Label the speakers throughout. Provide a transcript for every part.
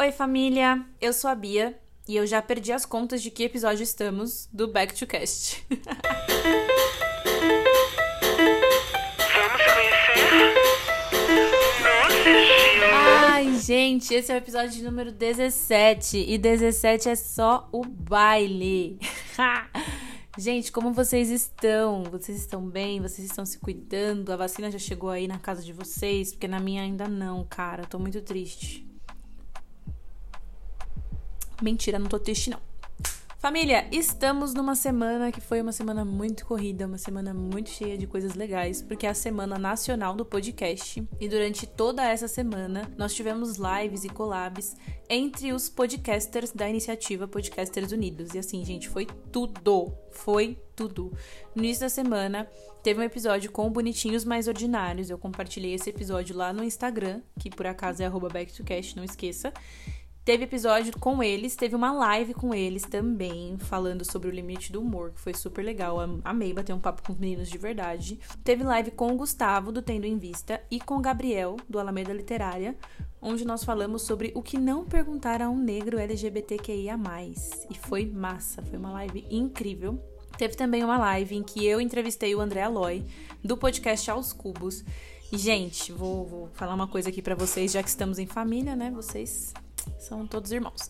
Speaker 1: Oi, família! Eu sou a Bia e eu já perdi as contas de que episódio estamos do Back to Cast.
Speaker 2: Vamos conhecer?
Speaker 1: Ai, gente, esse é o episódio número 17 e 17 é só o baile. gente, como vocês estão? Vocês estão bem? Vocês estão se cuidando? A vacina já chegou aí na casa de vocês? Porque na minha ainda não, cara. Tô muito triste. Mentira, não tô triste não. Família, estamos numa semana que foi uma semana muito corrida, uma semana muito cheia de coisas legais, porque é a semana nacional do podcast. E durante toda essa semana, nós tivemos lives e collabs entre os podcasters da iniciativa Podcasters Unidos. E assim, gente, foi tudo. Foi tudo. No início da semana, teve um episódio com Bonitinhos Mais Ordinários. Eu compartilhei esse episódio lá no Instagram, que por acaso é @backtocast, não esqueça. Teve episódio com eles, teve uma live com eles também, falando sobre o limite do humor, que foi super legal. Amei bater um papo com os meninos de verdade. Teve live com o Gustavo, do Tendo em Vista, e com o Gabriel, do Alameda Literária, onde nós falamos sobre o que não perguntar a um negro LGBTQIA. E foi massa, foi uma live incrível. Teve também uma live em que eu entrevistei o André Aloy, do podcast Aos Cubos. E, gente, vou, vou falar uma coisa aqui para vocês, já que estamos em família, né? Vocês são todos irmãos.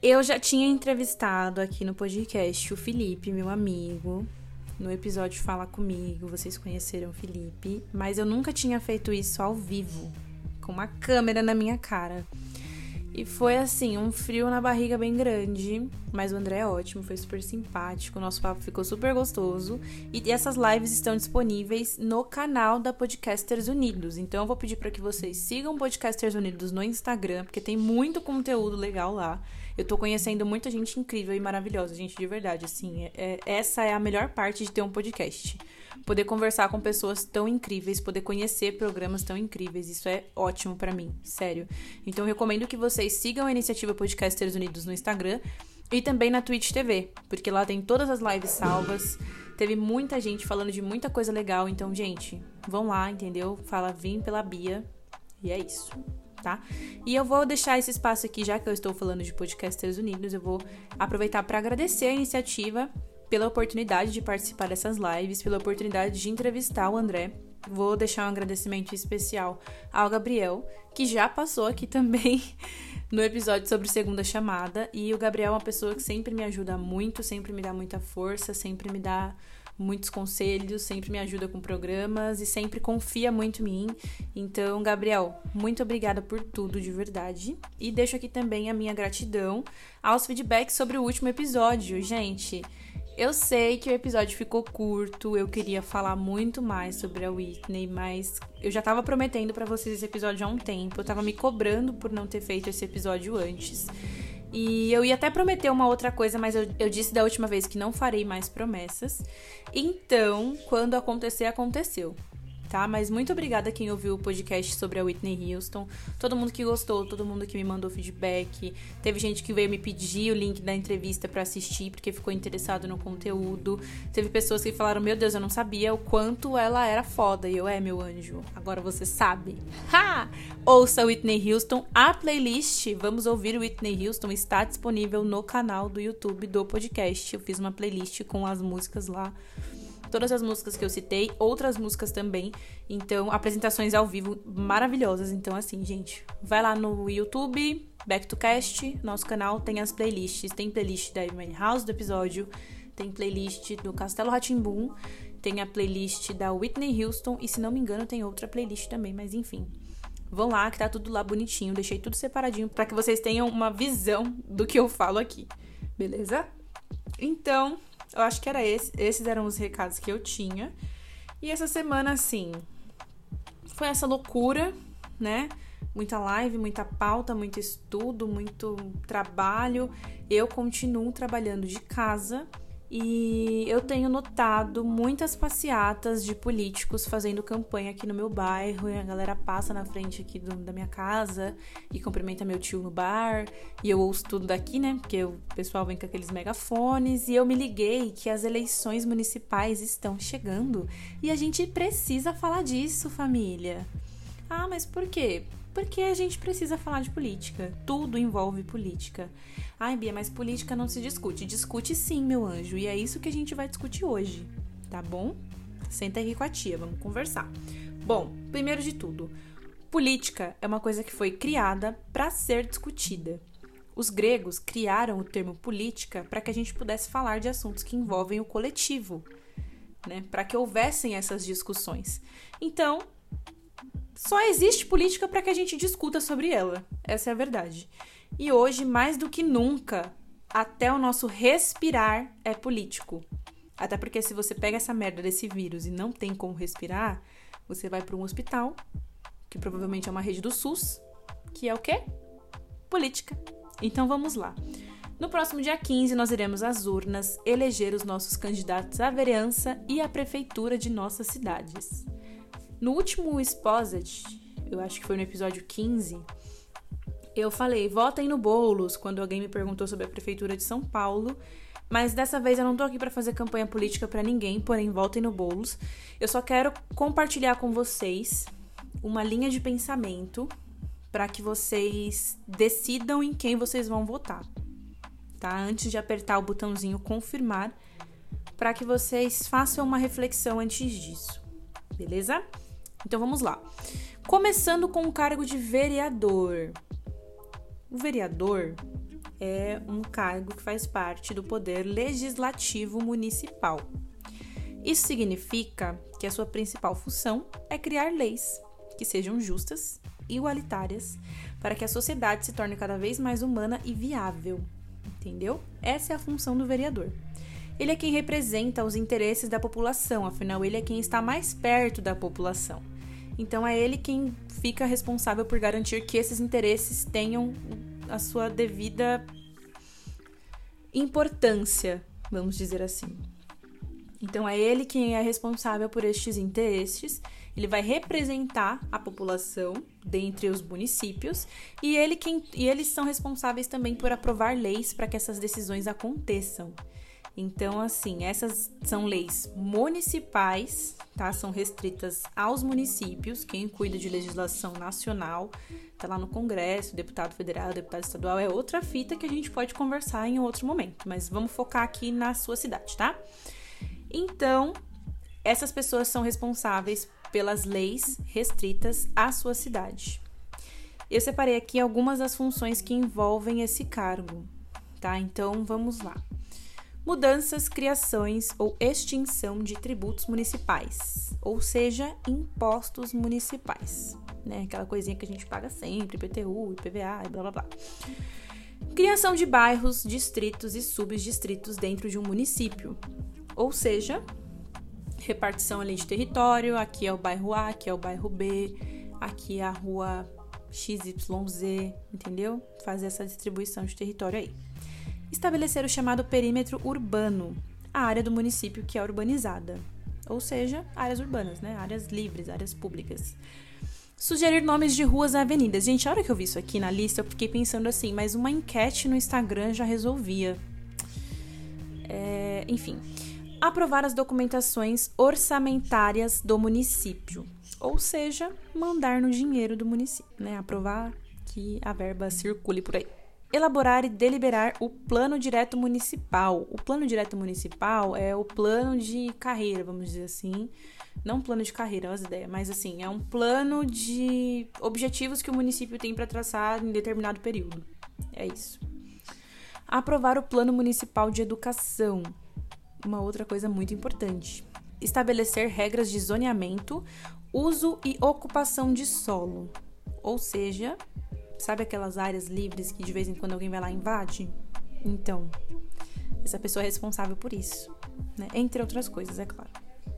Speaker 1: Eu já tinha entrevistado aqui no podcast o Felipe, meu amigo, no episódio Fala Comigo. Vocês conheceram o Felipe, mas eu nunca tinha feito isso ao vivo, com uma câmera na minha cara. E foi assim, um frio na barriga bem grande, mas o André é ótimo, foi super simpático, o nosso papo ficou super gostoso. E essas lives estão disponíveis no canal da Podcasters Unidos. Então eu vou pedir para que vocês sigam Podcasters Unidos no Instagram, porque tem muito conteúdo legal lá. Eu tô conhecendo muita gente incrível e maravilhosa, gente, de verdade, assim. É, é essa é a melhor parte de ter um podcast poder conversar com pessoas tão incríveis, poder conhecer programas tão incríveis. Isso é ótimo para mim, sério. Então eu recomendo que vocês sigam a iniciativa Podcasters Unidos no Instagram e também na Twitch TV, porque lá tem todas as lives salvas. Teve muita gente falando de muita coisa legal, então, gente, vão lá, entendeu? Fala, vim pela Bia. E é isso, tá? E eu vou deixar esse espaço aqui, já que eu estou falando de Podcasters Unidos, eu vou aproveitar para agradecer a iniciativa pela oportunidade de participar dessas lives, pela oportunidade de entrevistar o André. Vou deixar um agradecimento especial ao Gabriel, que já passou aqui também no episódio sobre segunda chamada. E o Gabriel é uma pessoa que sempre me ajuda muito, sempre me dá muita força, sempre me dá muitos conselhos, sempre me ajuda com programas e sempre confia muito em mim. Então, Gabriel, muito obrigada por tudo de verdade. E deixo aqui também a minha gratidão aos feedbacks sobre o último episódio. Gente, eu sei que o episódio ficou curto, eu queria falar muito mais sobre a Whitney, mas eu já tava prometendo para vocês esse episódio há um tempo, eu tava me cobrando por não ter feito esse episódio antes. E eu ia até prometer uma outra coisa, mas eu, eu disse da última vez que não farei mais promessas. Então, quando acontecer, aconteceu tá? Mas muito obrigada a quem ouviu o podcast sobre a Whitney Houston. Todo mundo que gostou, todo mundo que me mandou feedback. Teve gente que veio me pedir o link da entrevista para assistir porque ficou interessado no conteúdo. Teve pessoas que falaram: Meu Deus, eu não sabia o quanto ela era foda. E eu, é, meu anjo, agora você sabe. Ha! Ouça Whitney Houston. A playlist Vamos Ouvir Whitney Houston está disponível no canal do YouTube do podcast. Eu fiz uma playlist com as músicas lá todas as músicas que eu citei, outras músicas também. Então, apresentações ao vivo maravilhosas. Então, assim, gente, vai lá no YouTube, Back to Cast, nosso canal tem as playlists. Tem playlist da Amy House do episódio, tem playlist do Castelo Ratimbum, tem a playlist da Whitney Houston e, se não me engano, tem outra playlist também, mas enfim. Vão lá que tá tudo lá bonitinho, deixei tudo separadinho para que vocês tenham uma visão do que eu falo aqui. Beleza? Então, eu acho que era esse, esses eram os recados que eu tinha. E essa semana, assim, foi essa loucura, né? Muita live, muita pauta, muito estudo, muito trabalho. Eu continuo trabalhando de casa e eu tenho notado muitas passeatas de políticos fazendo campanha aqui no meu bairro. E a galera passa na frente aqui do, da minha casa e cumprimenta meu tio no bar. E eu ouço tudo daqui, né? Porque o pessoal vem com aqueles megafones. E eu me liguei que as eleições municipais estão chegando. E a gente precisa falar disso, família. Ah, mas por quê? Porque a gente precisa falar de política. Tudo envolve política. Ai, Bia, mas política não se discute. Discute sim, meu anjo. E é isso que a gente vai discutir hoje, tá bom? Senta aqui com a tia, vamos conversar. Bom, primeiro de tudo, política é uma coisa que foi criada para ser discutida. Os gregos criaram o termo política para que a gente pudesse falar de assuntos que envolvem o coletivo, né? Para que houvessem essas discussões. Então, só existe política para que a gente discuta sobre ela. Essa é a verdade. E hoje, mais do que nunca, até o nosso respirar é político. Até porque se você pega essa merda desse vírus e não tem como respirar, você vai para um hospital, que provavelmente é uma rede do SUS, que é o quê? Política. Então vamos lá. No próximo dia 15, nós iremos às urnas eleger os nossos candidatos à vereança e à prefeitura de nossas cidades. No último Exposit, eu acho que foi no episódio 15, eu falei, votem no Boulos, quando alguém me perguntou sobre a prefeitura de São Paulo. Mas dessa vez eu não tô aqui para fazer campanha política para ninguém, porém votem no Boulos. Eu só quero compartilhar com vocês uma linha de pensamento para que vocês decidam em quem vocês vão votar, tá? Antes de apertar o botãozinho confirmar, para que vocês façam uma reflexão antes disso, beleza? Então vamos lá. Começando com o cargo de vereador. O vereador é um cargo que faz parte do poder legislativo municipal. Isso significa que a sua principal função é criar leis que sejam justas igualitárias para que a sociedade se torne cada vez mais humana e viável. Entendeu? Essa é a função do vereador. Ele é quem representa os interesses da população, afinal, ele é quem está mais perto da população. Então, é ele quem fica responsável por garantir que esses interesses tenham a sua devida importância, vamos dizer assim. Então, é ele quem é responsável por estes interesses ele vai representar a população dentre os municípios e, ele quem, e eles são responsáveis também por aprovar leis para que essas decisões aconteçam. Então, assim, essas são leis municipais, tá? São restritas aos municípios. Quem cuida de legislação nacional tá lá no Congresso, deputado federal, deputado estadual, é outra fita que a gente pode conversar em outro momento. Mas vamos focar aqui na sua cidade, tá? Então, essas pessoas são responsáveis pelas leis restritas à sua cidade. Eu separei aqui algumas das funções que envolvem esse cargo, tá? Então vamos lá. Mudanças, criações ou extinção de tributos municipais, ou seja, impostos municipais, né? Aquela coisinha que a gente paga sempre, IPTU, IPVA e blá blá blá. Criação de bairros, distritos e subdistritos dentro de um município, ou seja, repartição ali de território, aqui é o bairro A, aqui é o bairro B, aqui é a rua XYZ, entendeu? Fazer essa distribuição de território aí. Estabelecer o chamado perímetro urbano, a área do município que é urbanizada, ou seja, áreas urbanas, né? Áreas livres, áreas públicas. Sugerir nomes de ruas e avenidas. Gente, a hora que eu vi isso aqui na lista, eu fiquei pensando assim, mas uma enquete no Instagram já resolvia. É, enfim aprovar as documentações orçamentárias do município, ou seja, mandar no dinheiro do município, né? Aprovar que a verba circule por aí. Elaborar e deliberar o plano direto municipal. O plano direto municipal é o plano de carreira, vamos dizer assim. Não plano de carreira, as ideias, mas assim, é um plano de objetivos que o município tem para traçar em determinado período. É isso. Aprovar o plano municipal de educação uma outra coisa muito importante: estabelecer regras de zoneamento, uso e ocupação de solo. Ou seja, sabe aquelas áreas livres que de vez em quando alguém vai lá e invade? Então, essa pessoa é responsável por isso, né? entre outras coisas, é claro.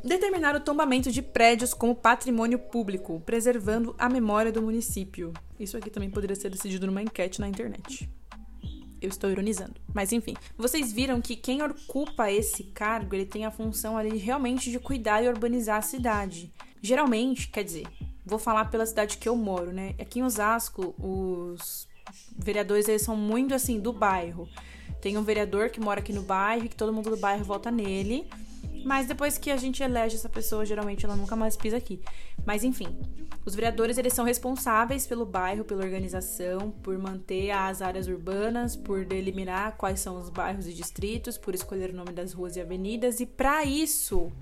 Speaker 1: Determinar o tombamento de prédios como patrimônio público, preservando a memória do município. Isso aqui também poderia ser decidido numa enquete na internet. Eu estou ironizando. Mas enfim, vocês viram que quem ocupa esse cargo, ele tem a função ali realmente de cuidar e urbanizar a cidade. Geralmente, quer dizer, vou falar pela cidade que eu moro, né? Aqui em Osasco, os vereadores eles são muito assim do bairro. Tem um vereador que mora aqui no bairro, que todo mundo do bairro vota nele. Mas depois que a gente elege essa pessoa, geralmente ela nunca mais pisa aqui. Mas enfim, os vereadores eles são responsáveis pelo bairro, pela organização, por manter as áreas urbanas, por delimitar quais são os bairros e distritos, por escolher o nome das ruas e avenidas. E para isso,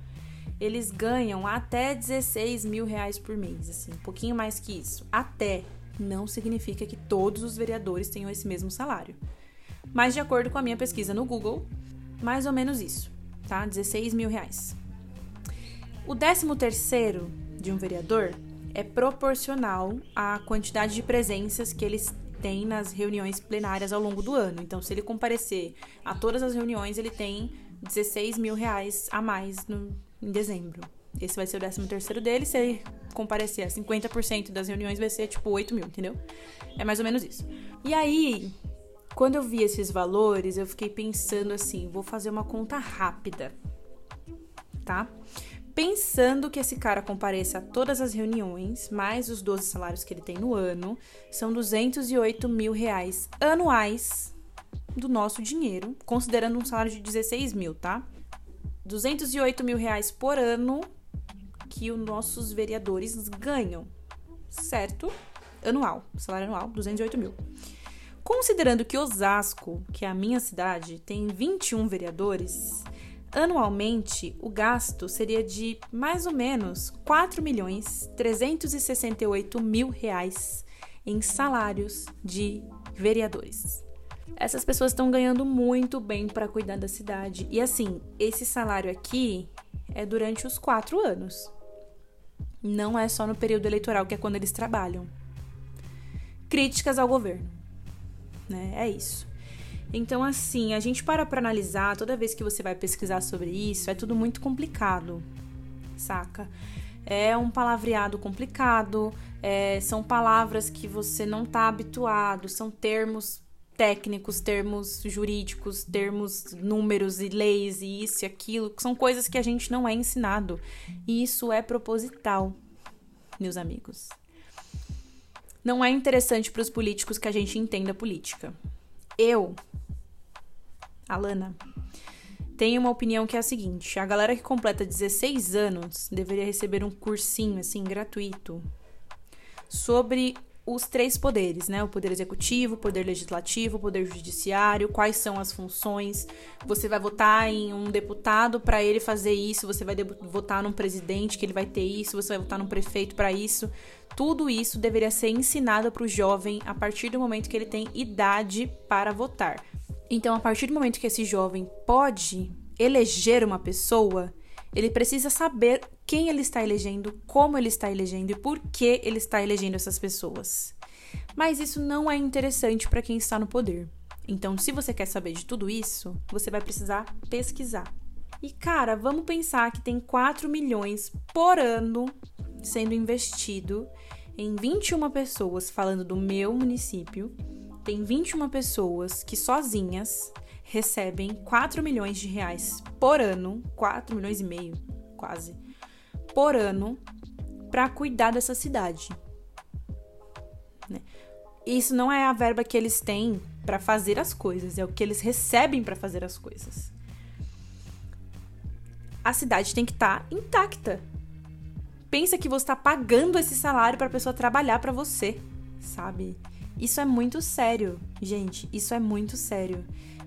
Speaker 1: eles ganham até 16 mil reais por mês, assim, um pouquinho mais que isso. Até não significa que todos os vereadores tenham esse mesmo salário. Mas de acordo com a minha pesquisa no Google, mais ou menos isso tá? 16 mil reais. O décimo terceiro de um vereador é proporcional à quantidade de presenças que eles têm nas reuniões plenárias ao longo do ano. Então, se ele comparecer a todas as reuniões, ele tem 16 mil reais a mais no, em dezembro. Esse vai ser o décimo terceiro dele. Se ele comparecer a 50% das reuniões, vai ser tipo 8 mil, entendeu? É mais ou menos isso. E aí, quando eu vi esses valores, eu fiquei pensando assim: vou fazer uma conta rápida, tá? Pensando que esse cara compareça a todas as reuniões, mais os 12 salários que ele tem no ano, são 208 mil reais anuais do nosso dinheiro, considerando um salário de 16 mil, tá? 208 mil reais por ano que os nossos vereadores ganham, certo? Anual, salário anual, 208 mil. Considerando que Osasco, que é a minha cidade, tem 21 vereadores, anualmente o gasto seria de mais ou menos 4 milhões 368 mil reais em salários de vereadores. Essas pessoas estão ganhando muito bem para cuidar da cidade. E assim, esse salário aqui é durante os quatro anos. Não é só no período eleitoral, que é quando eles trabalham. Críticas ao governo né? É isso. Então, assim, a gente para para analisar, toda vez que você vai pesquisar sobre isso, é tudo muito complicado, saca? É um palavreado complicado, é, são palavras que você não tá habituado, são termos técnicos, termos jurídicos, termos números e leis e isso e aquilo, são coisas que a gente não é ensinado. E isso é proposital, meus amigos. Não é interessante para os políticos que a gente entenda política. Eu, Alana, tenho uma opinião que é a seguinte: a galera que completa 16 anos deveria receber um cursinho assim gratuito sobre os três poderes, né? O poder executivo, o poder legislativo, o poder judiciário, quais são as funções. Você vai votar em um deputado para ele fazer isso, você vai votar num presidente que ele vai ter isso, você vai votar num prefeito para isso. Tudo isso deveria ser ensinado para o jovem a partir do momento que ele tem idade para votar. Então, a partir do momento que esse jovem pode eleger uma pessoa, ele precisa saber quem ele está elegendo, como ele está elegendo e por que ele está elegendo essas pessoas. Mas isso não é interessante para quem está no poder. Então, se você quer saber de tudo isso, você vai precisar pesquisar. E cara, vamos pensar que tem 4 milhões por ano sendo investido em 21 pessoas falando do meu município. Tem 21 pessoas que sozinhas recebem 4 milhões de reais por ano, 4 milhões e meio, quase, por ano, para cuidar dessa cidade. Né? Isso não é a verba que eles têm para fazer as coisas, é o que eles recebem para fazer as coisas. A cidade tem que estar tá intacta. Pensa que você está pagando esse salário para a pessoa trabalhar para você, sabe? Isso é muito sério, gente. Isso é muito sério.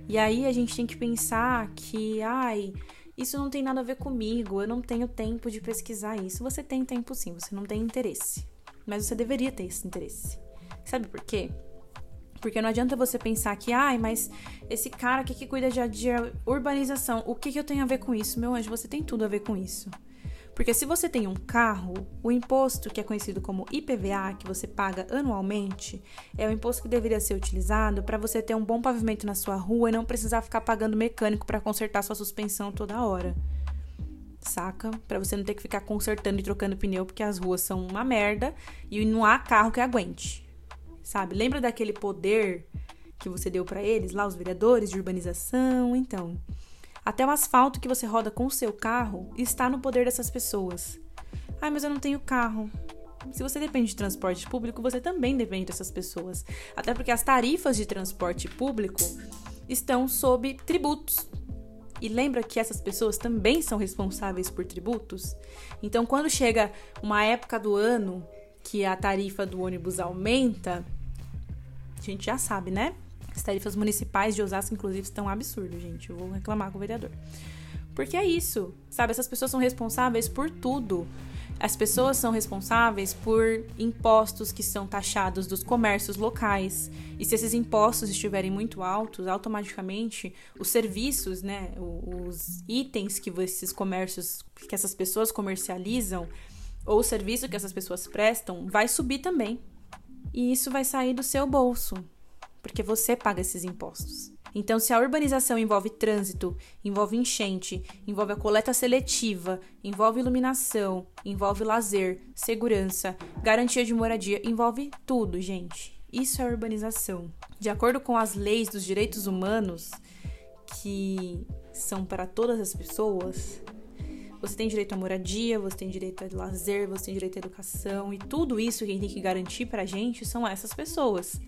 Speaker 1: E aí a gente tem que pensar que, ai, isso não tem nada a ver comigo, eu não tenho tempo de pesquisar isso. Você tem tempo sim, você não tem interesse. Mas você deveria ter esse interesse. Sabe por quê? Porque não adianta você pensar que, ai, mas esse cara aqui que cuida de, urbanização, o que, que eu tenho a ver com isso? Meu anjo, você tem tudo a ver com isso. Porque se você tem um carro, o imposto que é conhecido como IPVA, que você paga anualmente, é o imposto que deveria ser utilizado para você ter um bom pavimento na sua rua e não precisar ficar pagando mecânico para consertar sua suspensão toda hora. Saca? Para você não ter que ficar consertando e trocando pneu porque as ruas são uma merda e não há carro que aguente. Sabe? Lembra daquele poder que você deu para eles, lá os vereadores de urbanização? Então, até o asfalto que você roda com o seu carro está no poder dessas pessoas. Ah, mas eu não tenho carro. Se você depende de transporte público, você também depende dessas pessoas. Até porque as tarifas de transporte público estão sob tributos. E lembra que essas pessoas também são responsáveis por tributos? Então, quando chega uma época do ano que a tarifa do ônibus aumenta, a gente já sabe, né? As tarifas municipais de Osasco, inclusive, estão absurdas, gente. Eu vou reclamar com o vereador. Porque é isso, sabe? Essas pessoas são responsáveis por tudo. As pessoas são responsáveis por impostos que são taxados dos comércios locais. E se esses impostos estiverem muito altos, automaticamente os serviços, né, os itens que esses comércios, que essas pessoas comercializam, ou o serviço que essas pessoas prestam, vai subir também. E isso vai sair do seu bolso, porque você paga esses impostos. Então, se a urbanização envolve trânsito, envolve enchente, envolve a coleta seletiva, envolve iluminação, envolve lazer, segurança, garantia de moradia, envolve tudo, gente. Isso é urbanização. De acordo com as leis dos direitos humanos, que são para todas as pessoas, você tem direito à moradia, você tem direito a lazer, você tem direito à educação, e tudo isso quem tem que garantir pra gente são essas pessoas.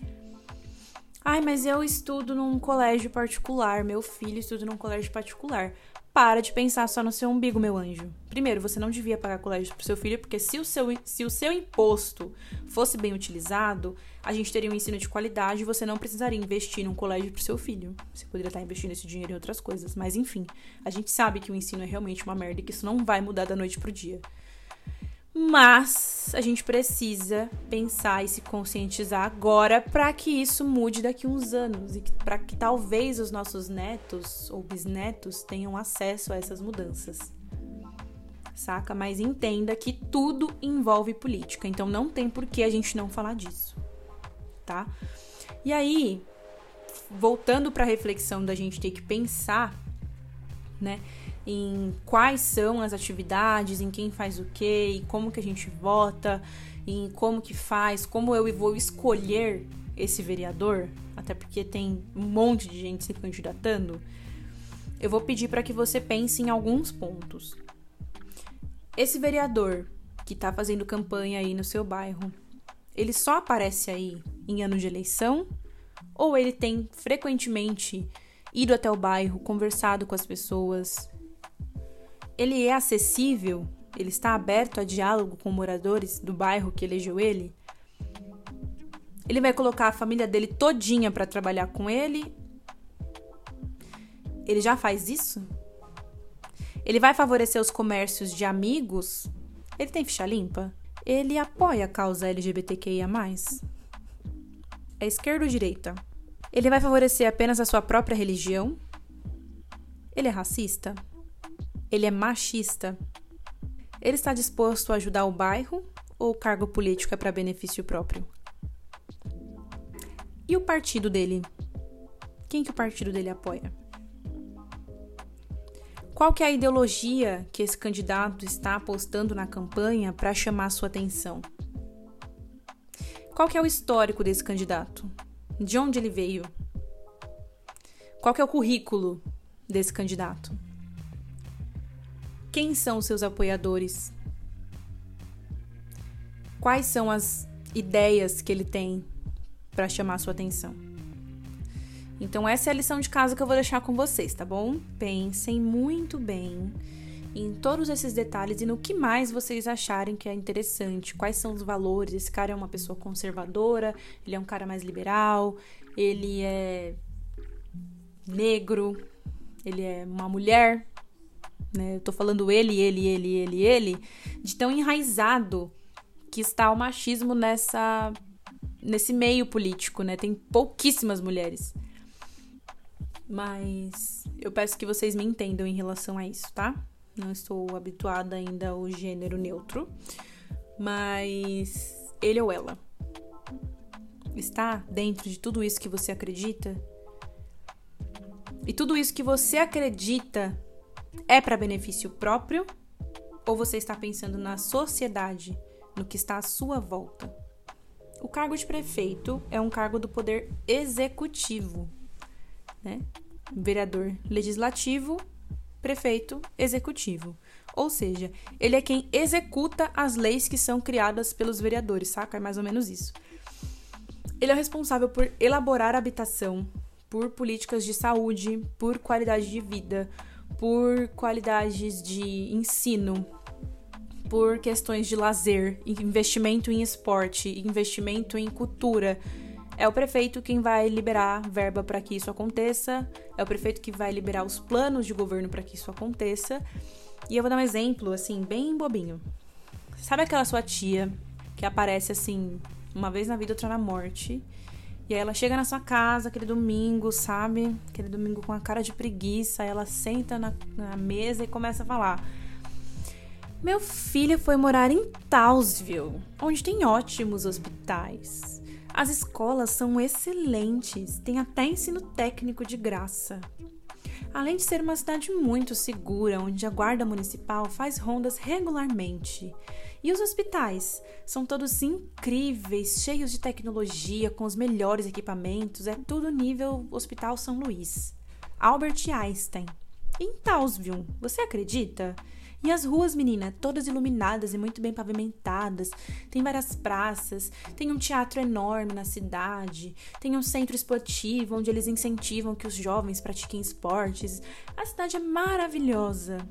Speaker 1: Ai, mas eu estudo num colégio particular, meu filho estuda num colégio particular. Para de pensar só no seu umbigo, meu anjo. Primeiro, você não devia pagar colégio pro seu filho, porque se o seu, se o seu imposto fosse bem utilizado, a gente teria um ensino de qualidade e você não precisaria investir num colégio pro seu filho. Você poderia estar investindo esse dinheiro em outras coisas. Mas enfim, a gente sabe que o ensino é realmente uma merda e que isso não vai mudar da noite pro dia. Mas a gente precisa pensar e se conscientizar agora para que isso mude daqui a uns anos e para que talvez os nossos netos ou bisnetos tenham acesso a essas mudanças. Saca? Mas entenda que tudo envolve política, então não tem por que a gente não falar disso, tá? E aí, voltando para a reflexão da gente ter que pensar, né? Em quais são as atividades, em quem faz o quê, e como que a gente vota, em como que faz, como eu vou escolher esse vereador, até porque tem um monte de gente se candidatando, eu vou pedir para que você pense em alguns pontos. Esse vereador que está fazendo campanha aí no seu bairro, ele só aparece aí em ano de eleição ou ele tem frequentemente ido até o bairro, conversado com as pessoas, ele é acessível? Ele está aberto a diálogo com moradores do bairro que elegeu ele? Ele vai colocar a família dele todinha para trabalhar com ele? Ele já faz isso? Ele vai favorecer os comércios de amigos? Ele tem ficha limpa? Ele apoia a causa LGBTQIA+. É esquerda ou direita? Ele vai favorecer apenas a sua própria religião? Ele é racista? Ele é machista. Ele está disposto a ajudar o bairro ou o cargo político é para benefício próprio? E o partido dele? Quem que o partido dele apoia? Qual que é a ideologia que esse candidato está apostando na campanha para chamar sua atenção? Qual que é o histórico desse candidato? De onde ele veio? Qual que é o currículo desse candidato? Quem são os seus apoiadores? Quais são as ideias que ele tem para chamar sua atenção? Então, essa é a lição de casa que eu vou deixar com vocês, tá bom? Pensem muito bem em todos esses detalhes e no que mais vocês acharem que é interessante, quais são os valores. Esse cara é uma pessoa conservadora, ele é um cara mais liberal, ele é negro, ele é uma mulher né? Eu tô falando ele, ele, ele, ele, ele, de tão enraizado que está o machismo nessa nesse meio político, né? Tem pouquíssimas mulheres. Mas eu peço que vocês me entendam em relação a isso, tá? Não estou habituada ainda ao gênero neutro, mas ele ou ela está dentro de tudo isso que você acredita? E tudo isso que você acredita é para benefício próprio ou você está pensando na sociedade, no que está à sua volta? O cargo de prefeito é um cargo do poder executivo, né? Vereador legislativo, prefeito executivo. Ou seja, ele é quem executa as leis que são criadas pelos vereadores, saca? É mais ou menos isso. Ele é responsável por elaborar habitação, por políticas de saúde, por qualidade de vida, por qualidades de ensino, por questões de lazer, investimento em esporte, investimento em cultura. É o prefeito quem vai liberar verba para que isso aconteça, é o prefeito que vai liberar os planos de governo para que isso aconteça. E eu vou dar um exemplo, assim, bem bobinho. Sabe aquela sua tia que aparece assim, uma vez na vida, outra na morte? E aí ela chega na sua casa aquele domingo, sabe? Aquele domingo com a cara de preguiça, ela senta na, na mesa e começa a falar. Meu filho foi morar em Townsville, onde tem ótimos hospitais. As escolas são excelentes, tem até ensino técnico de graça. Além de ser uma cidade muito segura, onde a guarda municipal faz rondas regularmente. E os hospitais? São todos incríveis, cheios de tecnologia, com os melhores equipamentos, é tudo nível Hospital São Luís. Albert Einstein. Em Townsville, você acredita? E as ruas, menina, todas iluminadas e muito bem pavimentadas. Tem várias praças, tem um teatro enorme na cidade, tem um centro esportivo onde eles incentivam que os jovens pratiquem esportes. A cidade é maravilhosa.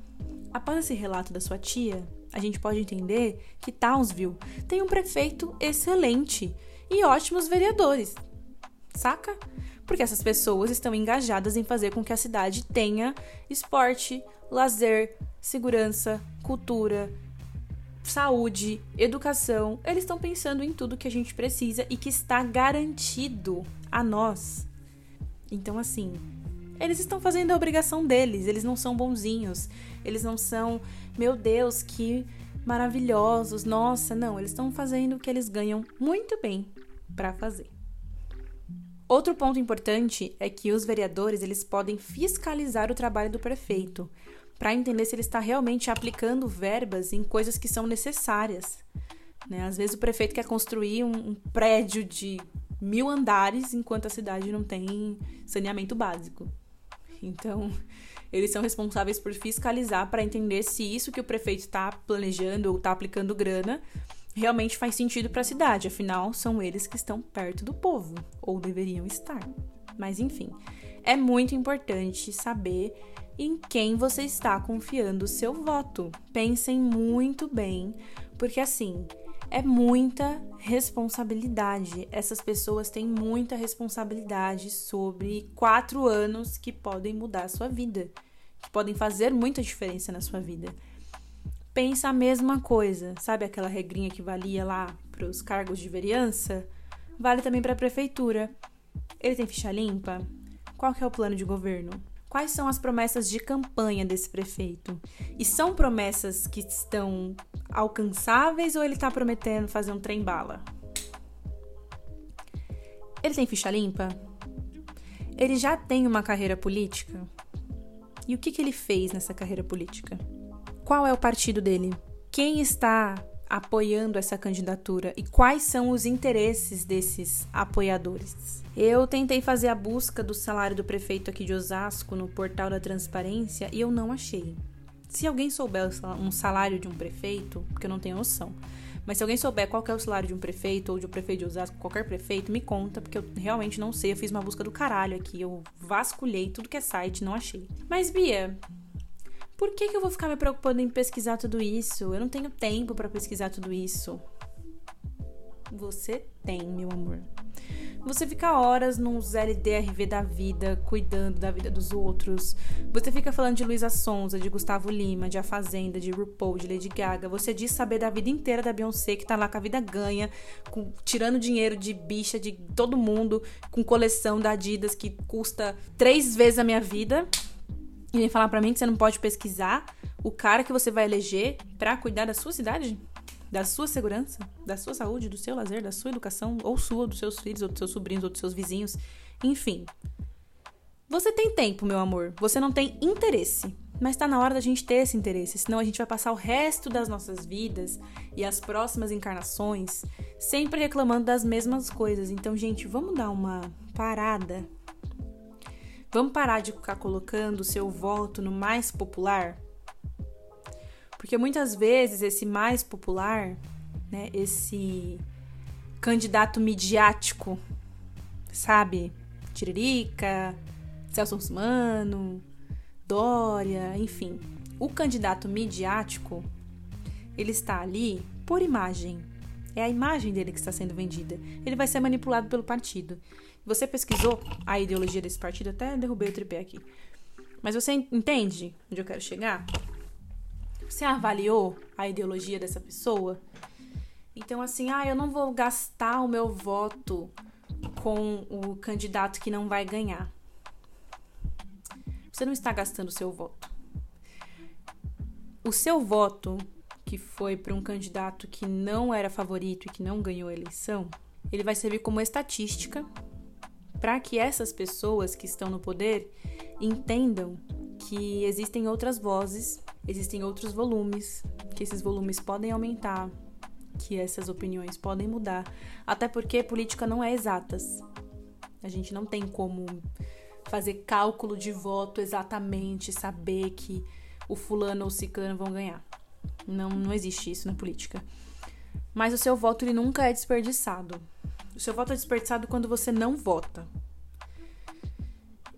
Speaker 1: Após esse relato da sua tia, a gente pode entender que Townsville tem um prefeito excelente e ótimos vereadores. Saca? Porque essas pessoas estão engajadas em fazer com que a cidade tenha esporte, lazer, segurança, cultura, saúde, educação. Eles estão pensando em tudo que a gente precisa e que está garantido a nós. Então, assim, eles estão fazendo a obrigação deles, eles não são bonzinhos, eles não são, meu Deus, que maravilhosos, nossa, não, eles estão fazendo o que eles ganham muito bem para fazer. Outro ponto importante é que os vereadores eles podem fiscalizar o trabalho do prefeito para entender se ele está realmente aplicando verbas em coisas que são necessárias. Né? Às vezes o prefeito quer construir um, um prédio de mil andares enquanto a cidade não tem saneamento básico. Então, eles são responsáveis por fiscalizar para entender se isso que o prefeito está planejando ou está aplicando grana realmente faz sentido para a cidade. Afinal, são eles que estão perto do povo, ou deveriam estar. Mas enfim, é muito importante saber em quem você está confiando o seu voto. Pensem muito bem, porque assim, é muita responsabilidade. Essas pessoas têm muita responsabilidade sobre quatro anos que podem mudar a sua vida, que podem fazer muita diferença na sua vida. Pensa a mesma coisa, sabe aquela regrinha que valia lá para os cargos de vereança? Vale também para a prefeitura. Ele tem ficha limpa? Qual que é o plano de governo? Quais são as promessas de campanha desse prefeito? E são promessas que estão alcançáveis ou ele está prometendo fazer um trem-bala? Ele tem ficha limpa? Ele já tem uma carreira política? E o que, que ele fez nessa carreira política? Qual é o partido dele? Quem está apoiando essa candidatura e quais são os interesses desses apoiadores. Eu tentei fazer a busca do salário do prefeito aqui de Osasco no portal da transparência e eu não achei. Se alguém souber um salário de um prefeito, porque eu não tenho noção, mas se alguém souber qual é o salário de um prefeito ou de um prefeito de Osasco, qualquer prefeito, me conta, porque eu realmente não sei. Eu fiz uma busca do caralho aqui, eu vasculhei tudo que é site, não achei. Mas Bia, por que, que eu vou ficar me preocupando em pesquisar tudo isso? Eu não tenho tempo para pesquisar tudo isso. Você tem, meu amor. Você fica horas nos LDRV da vida, cuidando da vida dos outros. Você fica falando de Luísa Sonza, de Gustavo Lima, de A Fazenda, de RuPaul, de Lady Gaga. Você diz saber da vida inteira da Beyoncé, que tá lá com a vida ganha, com, tirando dinheiro de bicha de todo mundo, com coleção da Adidas que custa três vezes a minha vida e vem falar para mim que você não pode pesquisar o cara que você vai eleger para cuidar da sua cidade, da sua segurança, da sua saúde, do seu lazer, da sua educação, ou sua, dos seus filhos, ou dos seus sobrinhos, ou dos seus vizinhos, enfim. Você tem tempo, meu amor, você não tem interesse, mas tá na hora da gente ter esse interesse, senão a gente vai passar o resto das nossas vidas e as próximas encarnações sempre reclamando das mesmas coisas. Então, gente, vamos dar uma parada Vamos parar de ficar colocando o seu voto no mais popular? Porque muitas vezes esse mais popular, né, esse candidato midiático, sabe? Tiririca, Celso Russmano, Dória, enfim. O candidato midiático, ele está ali por imagem. É a imagem dele que está sendo vendida. Ele vai ser manipulado pelo partido. Você pesquisou a ideologia desse partido? Até derrubei o tripé aqui. Mas você entende onde eu quero chegar? Você avaliou a ideologia dessa pessoa? Então, assim, ah, eu não vou gastar o meu voto com o candidato que não vai ganhar. Você não está gastando o seu voto. O seu voto, que foi para um candidato que não era favorito e que não ganhou a eleição, ele vai servir como estatística para que essas pessoas que estão no poder entendam que existem outras vozes, existem outros volumes, que esses volumes podem aumentar, que essas opiniões podem mudar, até porque política não é exatas. A gente não tem como fazer cálculo de voto exatamente, saber que o fulano ou o ciclano vão ganhar. Não, não existe isso na política. Mas o seu voto ele nunca é desperdiçado. O seu voto é desperdiçado quando você não vota.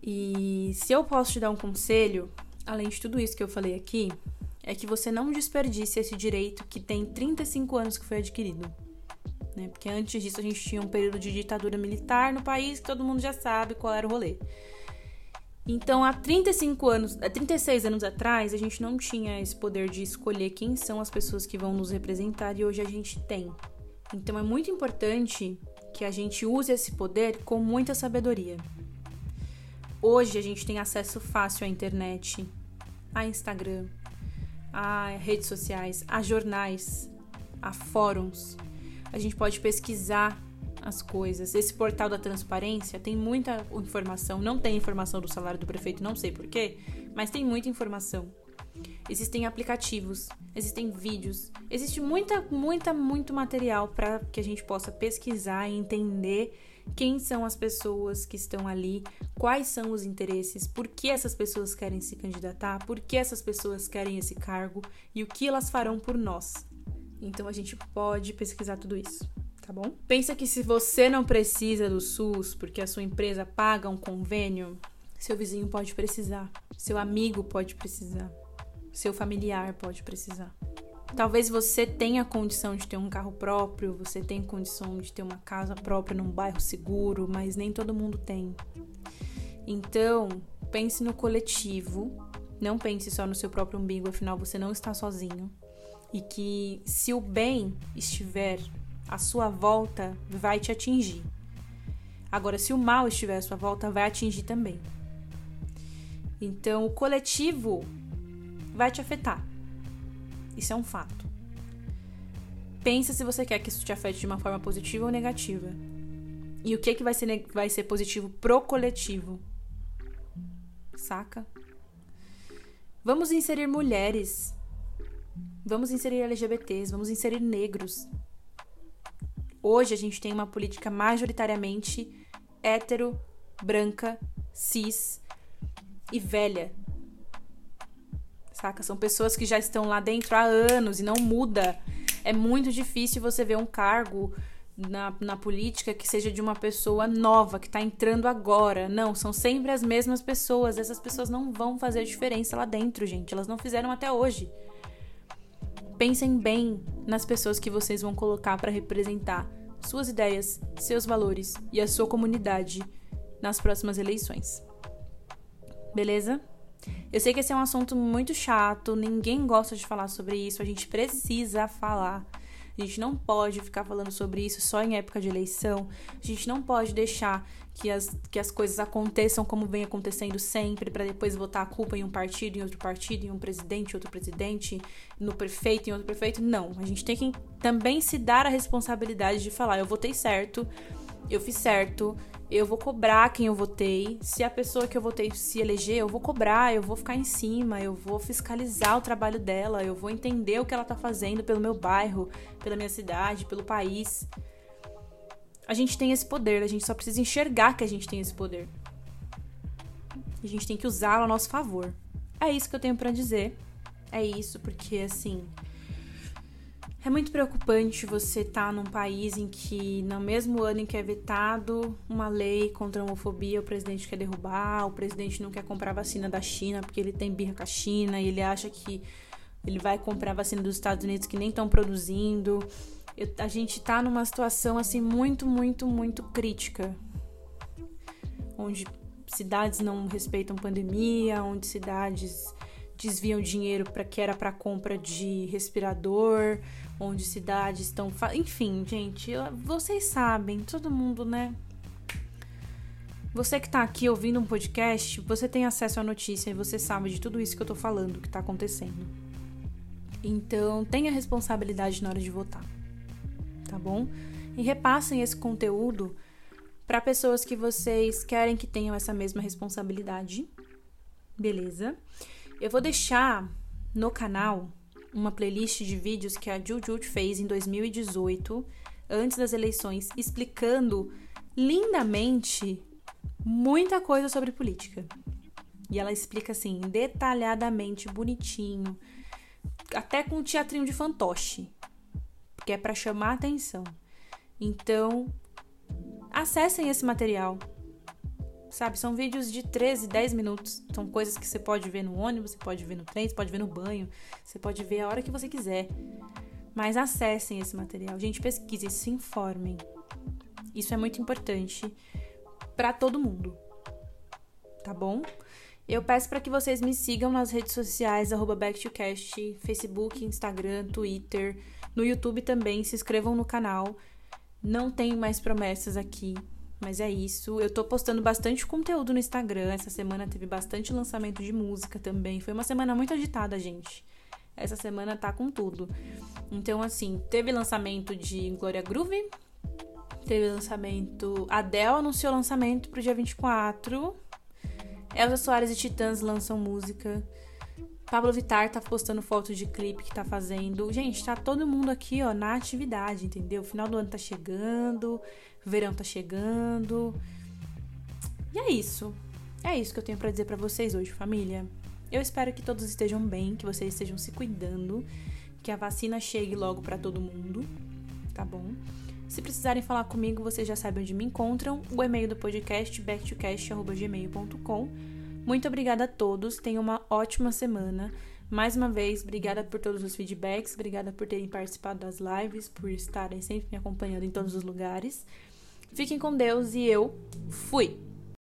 Speaker 1: E se eu posso te dar um conselho, além de tudo isso que eu falei aqui, é que você não desperdice esse direito que tem 35 anos que foi adquirido. Né? Porque antes disso a gente tinha um período de ditadura militar no país que todo mundo já sabe qual era o rolê. Então, há 35 anos, há 36 anos atrás, a gente não tinha esse poder de escolher quem são as pessoas que vão nos representar e hoje a gente tem. Então, é muito importante que a gente use esse poder com muita sabedoria. Hoje a gente tem acesso fácil à internet, a Instagram, a redes sociais, a jornais, a fóruns. A gente pode pesquisar as coisas. Esse portal da transparência tem muita informação. Não tem informação do salário do prefeito, não sei porquê, mas tem muita informação. Existem aplicativos, existem vídeos, existe muita, muita, muito material para que a gente possa pesquisar e entender quem são as pessoas que estão ali, quais são os interesses, por que essas pessoas querem se candidatar, por que essas pessoas querem esse cargo e o que elas farão por nós. Então a gente pode pesquisar tudo isso, tá bom? Pensa que se você não precisa do SUS porque a sua empresa paga um convênio, seu vizinho pode precisar, seu amigo pode precisar, seu familiar pode precisar. Talvez você tenha condição de ter um carro próprio, você tenha condição de ter uma casa própria num bairro seguro, mas nem todo mundo tem. Então, pense no coletivo, não pense só no seu próprio umbigo, afinal você não está sozinho. E que se o bem estiver à sua volta, vai te atingir. Agora, se o mal estiver à sua volta, vai atingir também. Então, o coletivo vai te afetar. Isso é um fato. Pensa se você quer que isso te afete de uma forma positiva ou negativa. E o que, que vai, ser, vai ser positivo pro coletivo. Saca? Vamos inserir mulheres. Vamos inserir LGBTs. Vamos inserir negros. Hoje a gente tem uma política majoritariamente hétero, branca, cis e velha saca? São pessoas que já estão lá dentro há anos e não muda. É muito difícil você ver um cargo na, na política que seja de uma pessoa nova, que está entrando agora. Não, são sempre as mesmas pessoas. Essas pessoas não vão fazer diferença lá dentro, gente. Elas não fizeram até hoje. Pensem bem nas pessoas que vocês vão colocar para representar suas ideias, seus valores e a sua comunidade nas próximas eleições. Beleza? Eu sei que esse é um assunto muito chato, ninguém gosta de falar sobre isso, a gente precisa falar. A gente não pode ficar falando sobre isso só em época de eleição. A gente não pode deixar que as, que as coisas aconteçam como vem acontecendo sempre, para depois botar a culpa em um partido, em outro partido, em um presidente, em outro presidente, no prefeito, em outro prefeito. Não. A gente tem que também se dar a responsabilidade de falar: eu votei certo, eu fiz certo, eu vou cobrar quem eu votei. Se a pessoa que eu votei se eleger, eu vou cobrar, eu vou ficar em cima, eu vou fiscalizar o trabalho dela, eu vou entender o que ela tá fazendo pelo meu bairro, pela minha cidade, pelo país. A gente tem esse poder, a gente só precisa enxergar que a gente tem esse poder. A gente tem que usá-lo a nosso favor. É isso que eu tenho para dizer. É isso, porque assim. É muito preocupante você estar tá num país em que, no mesmo ano em que é vetado uma lei contra a homofobia, o presidente quer derrubar, o presidente não quer comprar vacina da China porque ele tem birra com a China e ele acha que ele vai comprar vacina dos Estados Unidos que nem estão produzindo. Eu, a gente tá numa situação assim muito, muito, muito crítica. Onde cidades não respeitam pandemia, onde cidades desviam dinheiro para que era para compra de respirador, onde cidades estão, enfim, gente, vocês sabem, todo mundo, né? Você que tá aqui ouvindo um podcast, você tem acesso à notícia e você sabe de tudo isso que eu tô falando, que tá acontecendo. Então, tenha responsabilidade na hora de votar. Tá bom? E repassem esse conteúdo para pessoas que vocês querem que tenham essa mesma responsabilidade. Beleza? Eu vou deixar no canal uma playlist de vídeos que a Juju fez em 2018, antes das eleições, explicando lindamente muita coisa sobre política. E ela explica assim, detalhadamente, bonitinho, até com um teatrinho de fantoche, que é para chamar atenção. Então, acessem esse material. Sabe, são vídeos de 13, 10 minutos. São coisas que você pode ver no ônibus, você pode ver no trem, você pode ver no banho, você pode ver a hora que você quiser. Mas acessem esse material. Gente, pesquisem, se informem. Isso é muito importante para todo mundo. Tá bom? Eu peço para que vocês me sigam nas redes sociais, BackToCast, Facebook, Instagram, Twitter, no YouTube também, se inscrevam no canal. Não tenho mais promessas aqui, mas é isso. Eu tô postando bastante conteúdo no Instagram. Essa semana teve bastante lançamento de música também. Foi uma semana muito agitada, gente. Essa semana tá com tudo. Então, assim, teve lançamento de Gloria Groove. Teve lançamento. Adele anunciou lançamento pro dia 24. Elza Soares e Titãs lançam música. Pablo Vittar tá postando fotos de clipe que tá fazendo. Gente, tá todo mundo aqui, ó, na atividade, entendeu? O final do ano tá chegando, verão tá chegando. E é isso. É isso que eu tenho para dizer para vocês hoje, família. Eu espero que todos estejam bem, que vocês estejam se cuidando, que a vacina chegue logo para todo mundo, tá bom? Se precisarem falar comigo, vocês já sabem onde me encontram. O e-mail do podcast backtocast@gmail.com muito obrigada a todos, tenham uma ótima semana. Mais uma vez, obrigada por todos os feedbacks, obrigada por terem participado das lives, por estarem sempre me acompanhando em todos os lugares. Fiquem com Deus e eu fui!